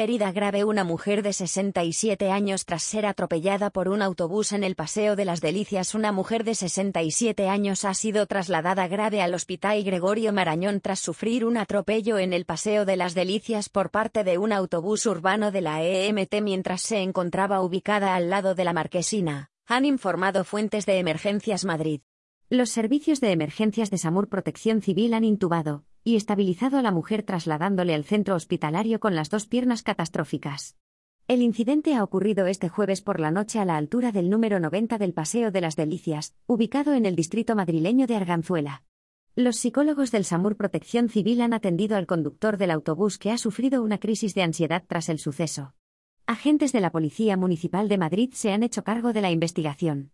Herida grave una mujer de 67 años tras ser atropellada por un autobús en el Paseo de las Delicias. Una mujer de 67 años ha sido trasladada grave al Hospital Gregorio Marañón tras sufrir un atropello en el Paseo de las Delicias por parte de un autobús urbano de la EMT mientras se encontraba ubicada al lado de la Marquesina, han informado fuentes de Emergencias Madrid. Los servicios de emergencias de SAMUR Protección Civil han intubado y estabilizado a la mujer trasladándole al centro hospitalario con las dos piernas catastróficas. El incidente ha ocurrido este jueves por la noche a la altura del número 90 del Paseo de las Delicias, ubicado en el distrito madrileño de Arganzuela. Los psicólogos del SAMUR Protección Civil han atendido al conductor del autobús que ha sufrido una crisis de ansiedad tras el suceso. Agentes de la Policía Municipal de Madrid se han hecho cargo de la investigación.